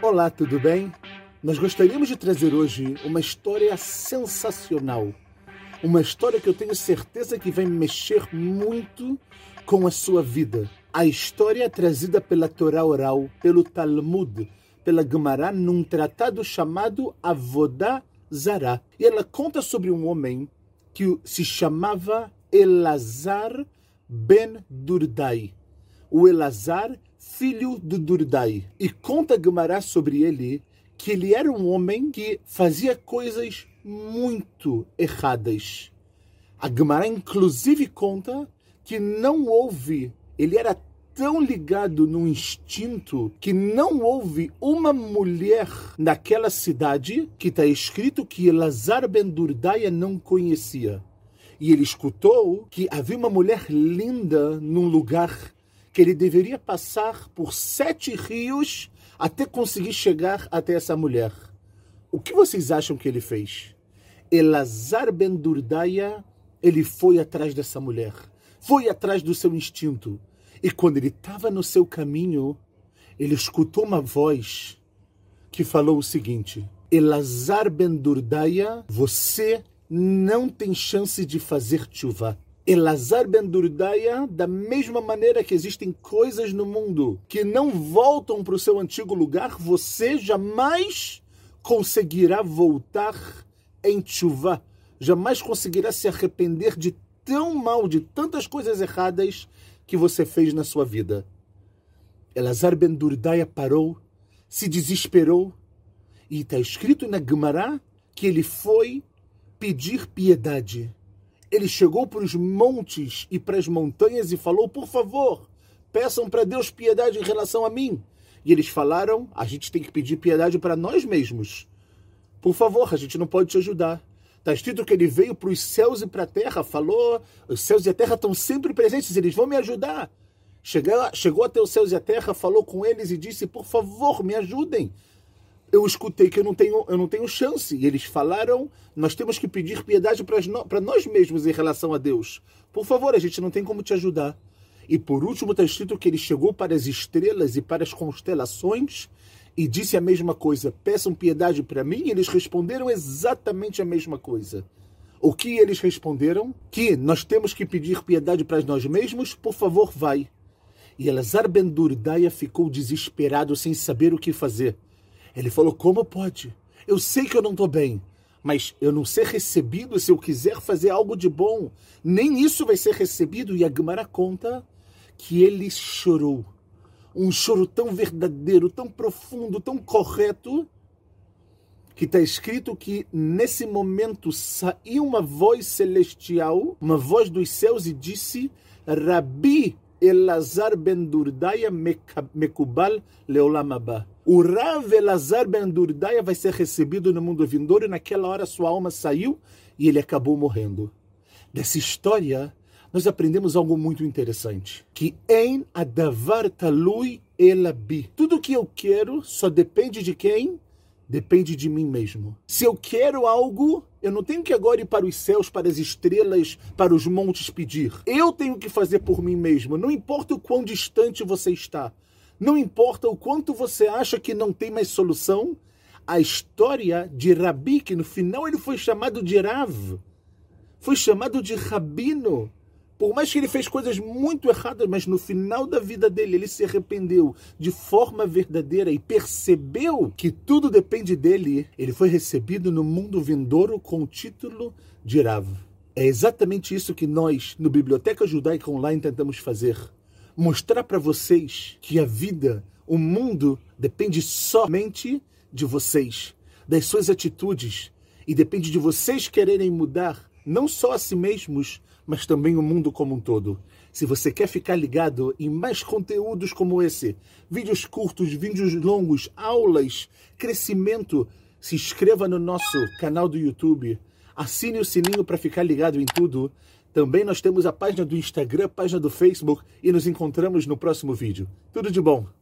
Olá, tudo bem? Nós gostaríamos de trazer hoje uma história sensacional. Uma história que eu tenho certeza que vai mexer muito com a sua vida. A história é trazida pela Torá oral, pelo Talmud, pela Gemara, num tratado chamado Avodá Zará. E ela conta sobre um homem que se chamava Elazar ben Durdai. O Elazar filho de Durdai. E conta Gemara sobre ele que ele era um homem que fazia coisas muito erradas. A Gemara inclusive conta que não houve, ele era tão ligado no instinto que não houve uma mulher naquela cidade que está escrito que Elazar ben Durdaia não conhecia. E ele escutou que havia uma mulher linda num lugar que ele deveria passar por sete rios até conseguir chegar até essa mulher. O que vocês acham que ele fez? Elazar ben Durdaia, ele foi atrás dessa mulher, foi atrás do seu instinto. E quando ele estava no seu caminho, ele escutou uma voz que falou o seguinte: Elazar ben Durdaia, você não tem chance de fazer chuva. Elazar ben Durdaya, da mesma maneira que existem coisas no mundo que não voltam para o seu antigo lugar, você jamais conseguirá voltar em chuva, jamais conseguirá se arrepender de tão mal, de tantas coisas erradas que você fez na sua vida. Elazar ben Durdaya parou, se desesperou, e está escrito na Gemara que ele foi pedir piedade ele chegou para os montes e para as montanhas e falou: Por favor, peçam para Deus piedade em relação a mim. E eles falaram: A gente tem que pedir piedade para nós mesmos. Por favor, a gente não pode te ajudar. Está escrito que ele veio para os céus e para a terra, falou: Os céus e a terra estão sempre presentes, eles vão me ajudar. Chegou, chegou até os céus e a terra, falou com eles e disse: Por favor, me ajudem eu escutei que eu não tenho, eu não tenho chance. E eles falaram: nós temos que pedir piedade para nós mesmos em relação a Deus. Por favor, a gente não tem como te ajudar. E por último está escrito que ele chegou para as estrelas e para as constelações e disse a mesma coisa: peçam piedade para mim. E eles responderam exatamente a mesma coisa. O que eles responderam? Que nós temos que pedir piedade para nós mesmos, por favor, vai. E Elazar ben ficou desesperado sem saber o que fazer. Ele falou: Como pode? Eu sei que eu não estou bem, mas eu não ser recebido se eu quiser fazer algo de bom. Nem isso vai ser recebido. E a Gemara conta que ele chorou. Um choro tão verdadeiro, tão profundo, tão correto, que está escrito que nesse momento saiu uma voz celestial, uma voz dos céus, e disse: Rabi Elazar ben Durdaya Mekubal Leolam Abba. O Rav Elazar ben Durdaya vai ser recebido no mundo vindouro e naquela hora sua alma saiu e ele acabou morrendo. Dessa história, nós aprendemos algo muito interessante. Que em adavar talui elabi. Tudo que eu quero só depende de quem? Depende de mim mesmo. Se eu quero algo, eu não tenho que agora ir para os céus, para as estrelas, para os montes pedir. Eu tenho que fazer por mim mesmo. Não importa o quão distante você está. Não importa o quanto você acha que não tem mais solução. A história de Rabi, que no final ele foi chamado de Rav, foi chamado de Rabino. Por mais que ele fez coisas muito erradas, mas no final da vida dele ele se arrependeu de forma verdadeira e percebeu que tudo depende dele, ele foi recebido no mundo vindouro com o título de Rav. É exatamente isso que nós, no Biblioteca Judaica Online, tentamos fazer. Mostrar para vocês que a vida, o mundo, depende somente de vocês, das suas atitudes, e depende de vocês quererem mudar não só a si mesmos, mas também o mundo como um todo. Se você quer ficar ligado em mais conteúdos como esse, vídeos curtos, vídeos longos, aulas, crescimento, se inscreva no nosso canal do YouTube, assine o sininho para ficar ligado em tudo. Também nós temos a página do Instagram, a página do Facebook e nos encontramos no próximo vídeo. Tudo de bom!